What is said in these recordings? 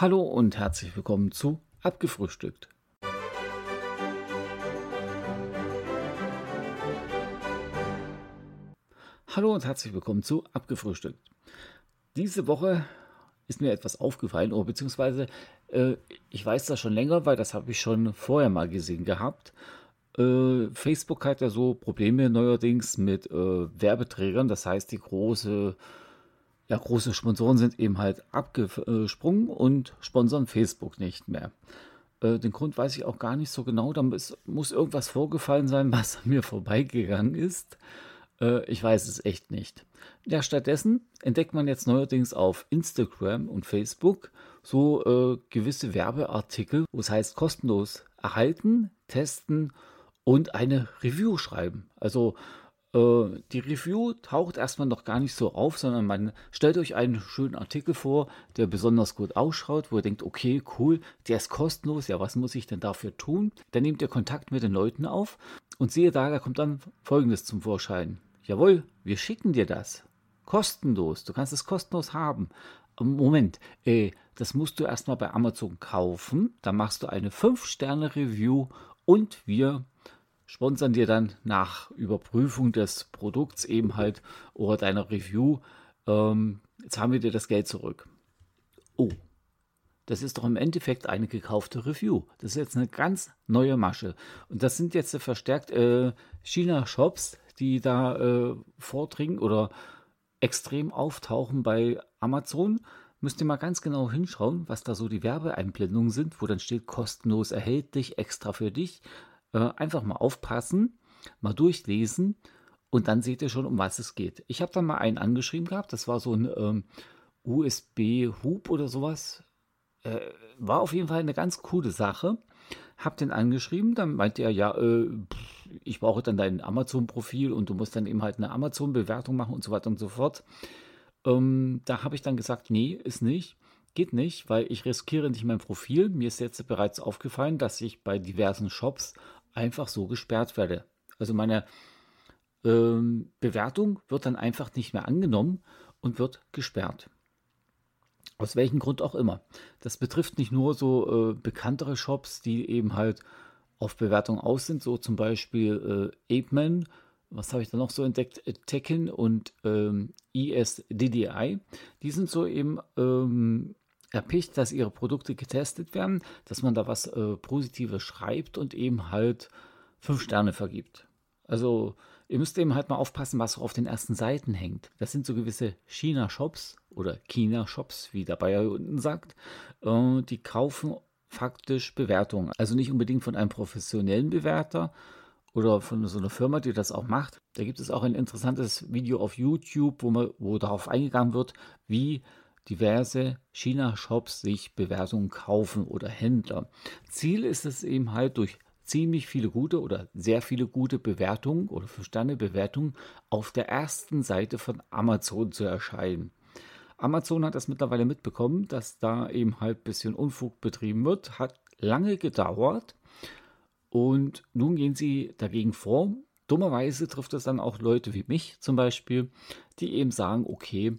Hallo und herzlich willkommen zu Abgefrühstückt. Hallo und herzlich willkommen zu Abgefrühstückt. Diese Woche ist mir etwas aufgefallen, oder beziehungsweise äh, ich weiß das schon länger, weil das habe ich schon vorher mal gesehen gehabt. Äh, Facebook hat ja so Probleme neuerdings mit äh, Werbeträgern, das heißt die große ja, große Sponsoren sind eben halt abgesprungen und sponsern Facebook nicht mehr. Äh, den Grund weiß ich auch gar nicht so genau. Da muss, irgendwas vorgefallen sein, was an mir vorbeigegangen ist. Äh, ich weiß es echt nicht. Ja, stattdessen entdeckt man jetzt neuerdings auf Instagram und Facebook so äh, gewisse Werbeartikel, wo es heißt kostenlos erhalten, testen und eine Review schreiben. Also die Review taucht erstmal noch gar nicht so auf, sondern man stellt euch einen schönen Artikel vor, der besonders gut ausschaut, wo ihr denkt, okay, cool, der ist kostenlos, ja, was muss ich denn dafür tun? Dann nehmt ihr Kontakt mit den Leuten auf und sehe da, da kommt dann folgendes zum Vorschein. Jawohl, wir schicken dir das. Kostenlos, du kannst es kostenlos haben. Moment, äh, das musst du erstmal bei Amazon kaufen, dann machst du eine 5-Sterne-Review und wir sponsern dir dann nach Überprüfung des Produkts eben halt oder deiner Review, ähm, jetzt haben wir dir das Geld zurück. Oh, das ist doch im Endeffekt eine gekaufte Review. Das ist jetzt eine ganz neue Masche. Und das sind jetzt verstärkt äh, China-Shops, die da äh, vordringen oder extrem auftauchen bei Amazon. Müsst ihr mal ganz genau hinschauen, was da so die Werbeeinblendungen sind, wo dann steht kostenlos erhältlich, extra für dich. Äh, einfach mal aufpassen, mal durchlesen und dann seht ihr schon, um was es geht. Ich habe dann mal einen angeschrieben gehabt, das war so ein ähm, USB-Hub oder sowas. Äh, war auf jeden Fall eine ganz coole Sache. Hab den angeschrieben, dann meinte er, ja, äh, ich brauche dann dein Amazon-Profil und du musst dann eben halt eine Amazon-Bewertung machen und so weiter und so fort. Ähm, da habe ich dann gesagt, nee, ist nicht. Geht nicht, weil ich riskiere nicht mein Profil. Mir ist jetzt bereits aufgefallen, dass ich bei diversen Shops einfach so gesperrt werde. Also meine ähm, Bewertung wird dann einfach nicht mehr angenommen und wird gesperrt. Aus welchem Grund auch immer. Das betrifft nicht nur so äh, bekanntere Shops, die eben halt auf Bewertung aus sind, so zum Beispiel äh, Apeman, was habe ich da noch so entdeckt? Äh, Tekken und ähm, ESDDI. Die sind so eben ähm, erpicht, dass ihre Produkte getestet werden, dass man da was äh, Positives schreibt und eben halt fünf Sterne vergibt. Also ihr müsst eben halt mal aufpassen, was auf den ersten Seiten hängt. Das sind so gewisse China-Shops oder China-Shops, wie der Bayer unten sagt. Äh, die kaufen faktisch Bewertungen. Also nicht unbedingt von einem professionellen Bewerter oder von so einer Firma, die das auch macht. Da gibt es auch ein interessantes Video auf YouTube, wo, man, wo darauf eingegangen wird, wie diverse China-Shops sich Bewertungen kaufen oder Händler. Ziel ist es eben halt durch ziemlich viele gute oder sehr viele gute Bewertungen oder verstandene Bewertungen auf der ersten Seite von Amazon zu erscheinen. Amazon hat das mittlerweile mitbekommen, dass da eben halt ein bisschen Unfug betrieben wird, hat lange gedauert und nun gehen sie dagegen vor. Dummerweise trifft es dann auch Leute wie mich zum Beispiel, die eben sagen, okay,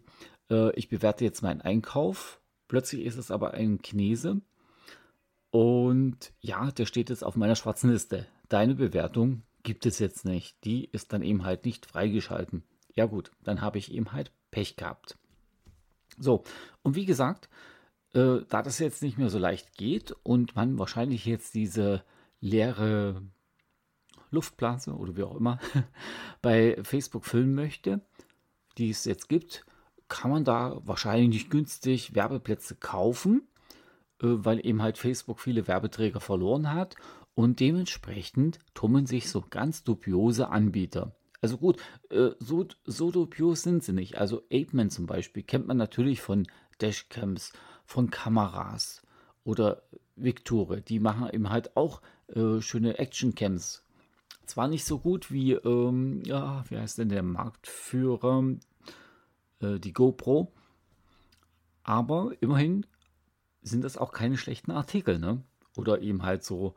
äh, ich bewerte jetzt meinen Einkauf. Plötzlich ist es aber ein Chinese. Und ja, der steht jetzt auf meiner schwarzen Liste. Deine Bewertung gibt es jetzt nicht. Die ist dann eben halt nicht freigeschalten. Ja gut, dann habe ich eben halt Pech gehabt. So, und wie gesagt, äh, da das jetzt nicht mehr so leicht geht und man wahrscheinlich jetzt diese leere Luftblase oder wie auch immer bei Facebook füllen möchte, die es jetzt gibt, kann man da wahrscheinlich nicht günstig Werbeplätze kaufen, äh, weil eben halt Facebook viele Werbeträger verloren hat und dementsprechend tummeln sich so ganz dubiose Anbieter. Also gut, äh, so, so dubios sind sie nicht. Also Apeman zum Beispiel kennt man natürlich von Dashcams, von Kameras oder Victore. Die machen eben halt auch äh, schöne Actioncams. Zwar nicht so gut wie, ähm, ja, wie heißt denn der Marktführer? Äh, die GoPro. Aber immerhin sind das auch keine schlechten Artikel, ne? Oder eben halt so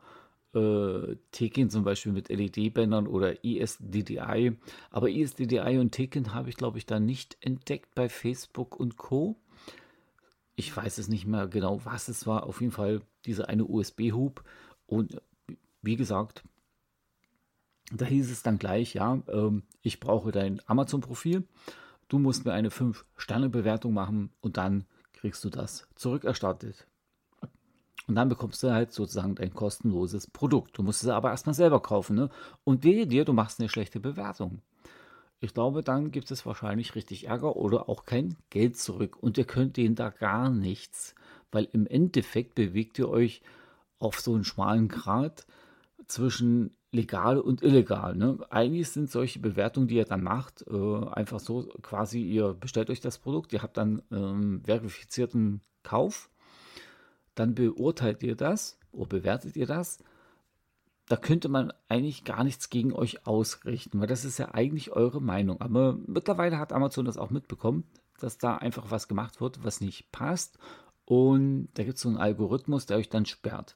äh, Tekin zum Beispiel mit LED-Bändern oder ESDDI. Aber ESDDI und Tekin habe ich, glaube ich, da nicht entdeckt bei Facebook und Co. ich weiß es nicht mehr genau, was es war. Auf jeden Fall dieser eine USB-Hub. Und wie gesagt, da hieß es dann gleich, ja, ähm, ich brauche dein Amazon-Profil. Du musst mir eine 5-Sterne-Bewertung machen und dann kriegst du das zurückerstattet. Und dann bekommst du halt sozusagen dein kostenloses Produkt. Du musst es aber erstmal selber kaufen. Ne? Und wehe dir, du machst eine schlechte Bewertung. Ich glaube, dann gibt es wahrscheinlich richtig Ärger oder auch kein Geld zurück. Und ihr könnt denen da gar nichts. Weil im Endeffekt bewegt ihr euch auf so einen schmalen Grat zwischen legal und illegal. Ne? Eigentlich sind solche Bewertungen, die ihr dann macht, äh, einfach so quasi, ihr bestellt euch das Produkt, ihr habt dann ähm, verifizierten Kauf dann beurteilt ihr das oder bewertet ihr das. Da könnte man eigentlich gar nichts gegen euch ausrichten, weil das ist ja eigentlich eure Meinung. Aber mittlerweile hat Amazon das auch mitbekommen, dass da einfach was gemacht wird, was nicht passt. Und da gibt es so einen Algorithmus, der euch dann sperrt.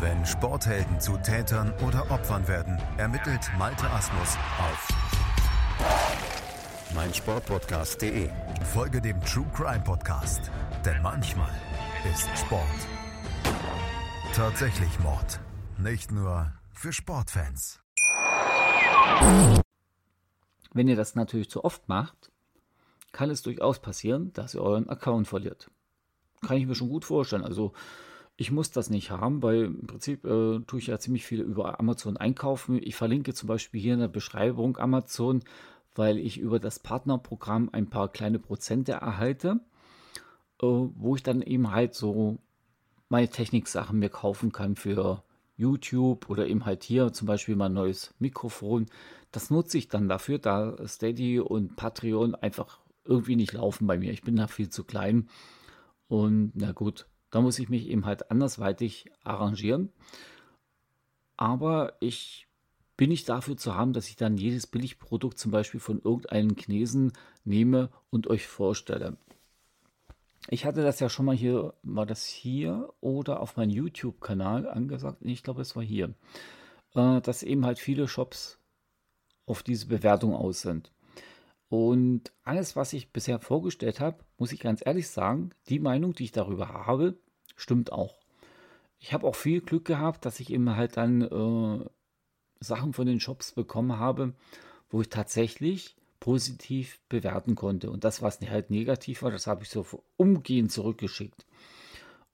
Wenn Sporthelden zu Tätern oder Opfern werden, ermittelt Malte Asmus auf meinsportpodcast.de. Folge dem True Crime Podcast, denn manchmal ist Sport tatsächlich Mord. Nicht nur für Sportfans. Wenn ihr das natürlich zu oft macht, kann es durchaus passieren, dass ihr euren Account verliert. Kann ich mir schon gut vorstellen. Also ich muss das nicht haben, weil im Prinzip äh, tue ich ja ziemlich viel über Amazon einkaufen. Ich verlinke zum Beispiel hier in der Beschreibung Amazon, weil ich über das Partnerprogramm ein paar kleine Prozente erhalte, äh, wo ich dann eben halt so meine Techniksachen mir kaufen kann für YouTube oder eben halt hier zum Beispiel mein neues Mikrofon. Das nutze ich dann dafür, da Steady und Patreon einfach irgendwie nicht laufen bei mir. Ich bin da viel zu klein. Und na gut, da muss ich mich eben halt andersweitig arrangieren. Aber ich bin nicht dafür zu haben, dass ich dann jedes Billigprodukt zum Beispiel von irgendeinem Chinesen nehme und euch vorstelle. Ich hatte das ja schon mal hier, war das hier oder auf meinem YouTube-Kanal angesagt? Ich glaube, es war hier, äh, dass eben halt viele Shops auf diese Bewertung aus sind. Und alles, was ich bisher vorgestellt habe, muss ich ganz ehrlich sagen, die Meinung, die ich darüber habe, stimmt auch. Ich habe auch viel Glück gehabt, dass ich eben halt dann äh, Sachen von den Shops bekommen habe, wo ich tatsächlich positiv bewerten konnte. Und das, was halt negativ war, das habe ich so umgehend zurückgeschickt.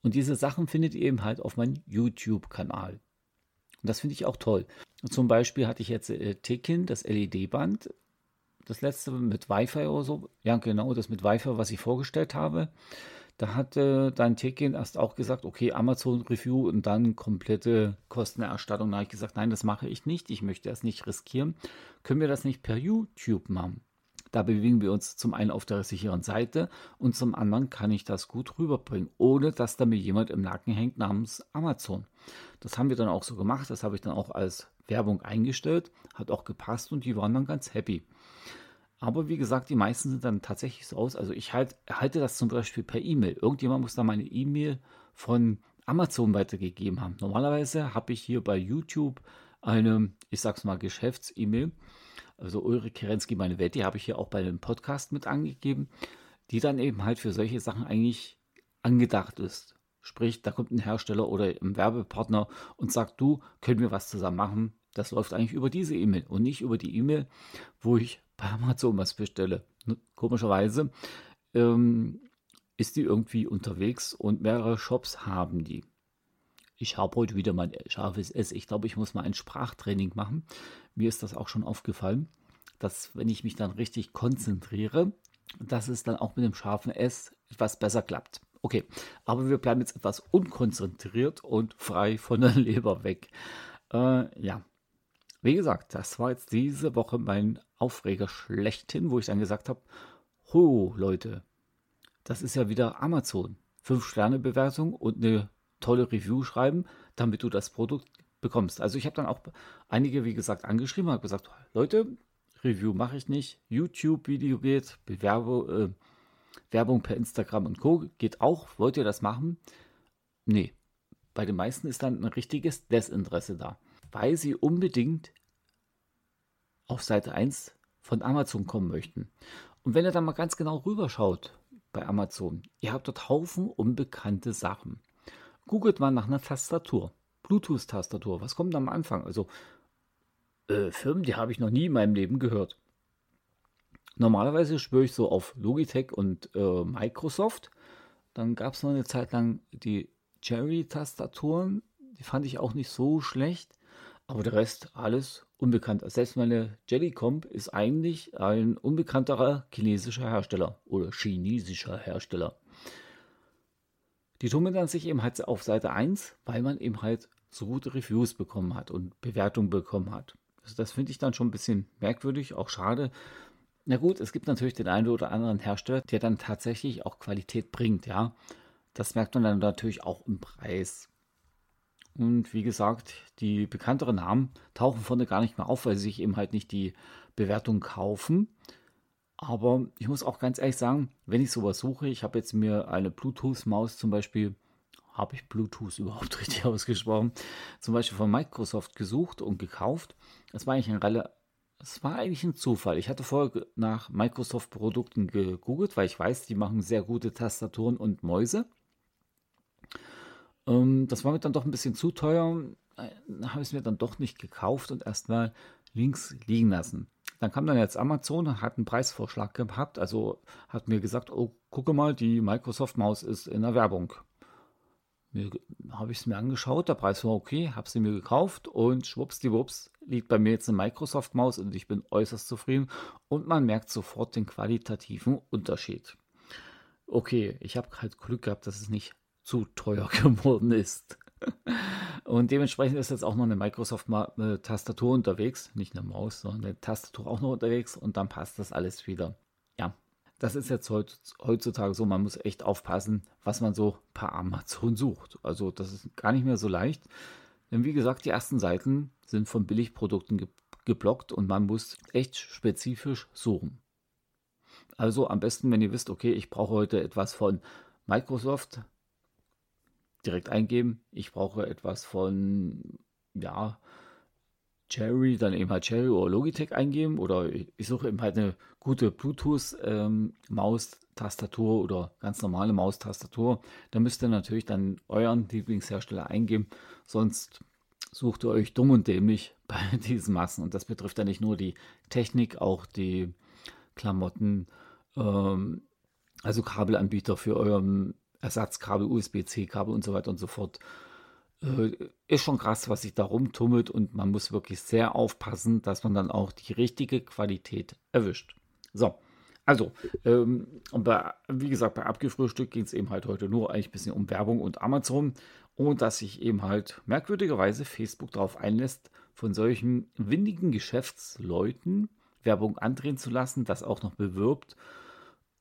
Und diese Sachen findet ihr eben halt auf meinem YouTube-Kanal. Und das finde ich auch toll. Zum Beispiel hatte ich jetzt äh, Tekin, das LED-Band, das letzte mit Wi-Fi oder so. Ja, genau, das mit Wi-Fi, was ich vorgestellt habe. Da hatte dein Tekin erst auch gesagt, okay, Amazon Review und dann komplette Kostenerstattung. Da habe ich gesagt, nein, das mache ich nicht. Ich möchte das nicht riskieren. Können wir das nicht per YouTube machen? Da bewegen wir uns zum einen auf der sicheren Seite und zum anderen kann ich das gut rüberbringen, ohne dass da mir jemand im Nacken hängt namens Amazon. Das haben wir dann auch so gemacht. Das habe ich dann auch als Werbung eingestellt. Hat auch gepasst und die waren dann ganz happy. Aber wie gesagt, die meisten sind dann tatsächlich so aus. Also ich halt, halte das zum Beispiel per E-Mail. Irgendjemand muss da meine E-Mail von Amazon weitergegeben haben. Normalerweise habe ich hier bei YouTube eine, ich sag's mal, Geschäfts-E-Mail. Also Ulrich Kerensky, meine Welt, die habe ich hier auch bei dem Podcast mit angegeben, die dann eben halt für solche Sachen eigentlich angedacht ist. Sprich, da kommt ein Hersteller oder ein Werbepartner und sagt, du, können wir was zusammen machen? Das läuft eigentlich über diese E-Mail und nicht über die E-Mail, wo ich bei Amazon was bestelle. Komischerweise ähm, ist die irgendwie unterwegs und mehrere Shops haben die. Ich habe heute wieder mein scharfes S. Ich glaube, ich muss mal ein Sprachtraining machen. Mir ist das auch schon aufgefallen, dass wenn ich mich dann richtig konzentriere, dass es dann auch mit dem scharfen S etwas besser klappt. Okay, aber wir bleiben jetzt etwas unkonzentriert und frei von der Leber weg. Äh, ja, wie gesagt, das war jetzt diese Woche mein Aufreger schlechthin, wo ich dann gesagt habe, ho Leute, das ist ja wieder Amazon. 5-Sterne-Bewertung und eine tolle Review schreiben, damit du das Produkt bekommst. Also ich habe dann auch einige, wie gesagt, angeschrieben, habe gesagt, Leute, Review mache ich nicht, YouTube-Video geht, Bewerbe, äh, Werbung per Instagram und Co. geht auch. Wollt ihr das machen? Nee. Bei den meisten ist dann ein richtiges Desinteresse da, weil sie unbedingt auf Seite 1 von Amazon kommen möchten. Und wenn ihr dann mal ganz genau rüberschaut bei Amazon, ihr habt dort Haufen unbekannte Sachen. Googelt mal nach einer Tastatur. Bluetooth-Tastatur. Was kommt am Anfang? Also äh, Firmen, die habe ich noch nie in meinem Leben gehört. Normalerweise spüre ich so auf Logitech und äh, Microsoft. Dann gab es noch eine Zeit lang die Cherry-Tastaturen. Die fand ich auch nicht so schlecht. Aber der Rest alles unbekannt. Selbst meine Jellycomp ist eigentlich ein unbekannterer chinesischer Hersteller oder chinesischer Hersteller. Die tummeln dann sich eben halt auf Seite 1, weil man eben halt so gute Reviews bekommen hat und Bewertungen bekommen hat. Also das finde ich dann schon ein bisschen merkwürdig, auch schade. Na gut, es gibt natürlich den einen oder anderen Hersteller, der dann tatsächlich auch Qualität bringt, ja. Das merkt man dann natürlich auch im Preis. Und wie gesagt, die bekannteren Namen tauchen vorne gar nicht mehr auf, weil sie sich eben halt nicht die Bewertung kaufen. Aber ich muss auch ganz ehrlich sagen, wenn ich sowas suche, ich habe jetzt mir eine Bluetooth-Maus zum Beispiel, habe ich Bluetooth überhaupt richtig ausgesprochen, zum Beispiel von Microsoft gesucht und gekauft. Das war eigentlich ein es war eigentlich ein Zufall. Ich hatte vorher nach Microsoft-Produkten gegoogelt, weil ich weiß, die machen sehr gute Tastaturen und Mäuse. Ähm, das war mir dann doch ein bisschen zu teuer. Äh, habe ich es mir dann doch nicht gekauft und erstmal links liegen lassen. Dann kam dann jetzt Amazon und hat einen Preisvorschlag gehabt. Also hat mir gesagt, oh, gucke mal, die Microsoft-Maus ist in der Werbung. Habe ich es mir angeschaut, der Preis war okay, habe sie mir gekauft und schwuppsdiwupps liegt bei mir jetzt eine Microsoft-Maus und ich bin äußerst zufrieden und man merkt sofort den qualitativen Unterschied. Okay, ich habe halt Glück gehabt, dass es nicht zu teuer geworden ist. Und dementsprechend ist jetzt auch noch eine Microsoft-Tastatur unterwegs. Nicht eine Maus, sondern eine Tastatur auch noch unterwegs. Und dann passt das alles wieder. Ja, das ist jetzt heutzutage so. Man muss echt aufpassen, was man so per Amazon sucht. Also das ist gar nicht mehr so leicht. Denn wie gesagt, die ersten Seiten sind von Billigprodukten ge geblockt und man muss echt spezifisch suchen. Also am besten, wenn ihr wisst, okay, ich brauche heute etwas von Microsoft, direkt eingeben. Ich brauche etwas von, ja, Cherry, dann eben halt Cherry oder Logitech eingeben oder ich suche eben halt eine gute Bluetooth-Maustastatur ähm, oder ganz normale Maustastatur. Da müsst ihr natürlich dann euren Lieblingshersteller eingeben, sonst sucht ihr euch dumm und dämlich bei diesen Massen. Und das betrifft ja nicht nur die Technik, auch die Klamotten, ähm, also Kabelanbieter für euren Ersatzkabel, USB-C-Kabel und so weiter und so fort. Äh, ist schon krass, was sich da rumtummelt und man muss wirklich sehr aufpassen, dass man dann auch die richtige Qualität erwischt. So, also, ähm, bei, wie gesagt, bei Abgefrühstückt ging es eben halt heute nur eigentlich ein bisschen um Werbung und Amazon und dass sich eben halt merkwürdigerweise Facebook darauf einlässt, von solchen windigen Geschäftsleuten Werbung andrehen zu lassen, das auch noch bewirbt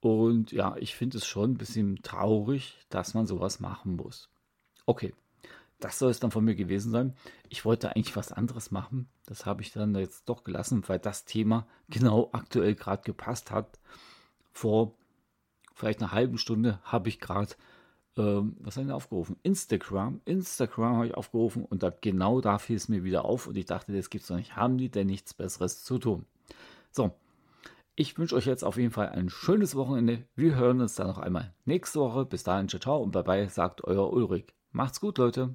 und ja, ich finde es schon ein bisschen traurig, dass man sowas machen muss. Okay, das soll es dann von mir gewesen sein. Ich wollte eigentlich was anderes machen. Das habe ich dann jetzt doch gelassen, weil das Thema genau aktuell gerade gepasst hat. Vor vielleicht einer halben Stunde habe ich gerade, ähm, was habe ich aufgerufen? Instagram. Instagram habe ich aufgerufen und da genau da fiel es mir wieder auf und ich dachte, das gibt es doch nicht. Haben die denn nichts Besseres zu tun? So, ich wünsche euch jetzt auf jeden Fall ein schönes Wochenende. Wir hören uns dann noch einmal nächste Woche. Bis dahin, ciao, ciao und bye bye, sagt euer Ulrich. Macht's gut, Leute.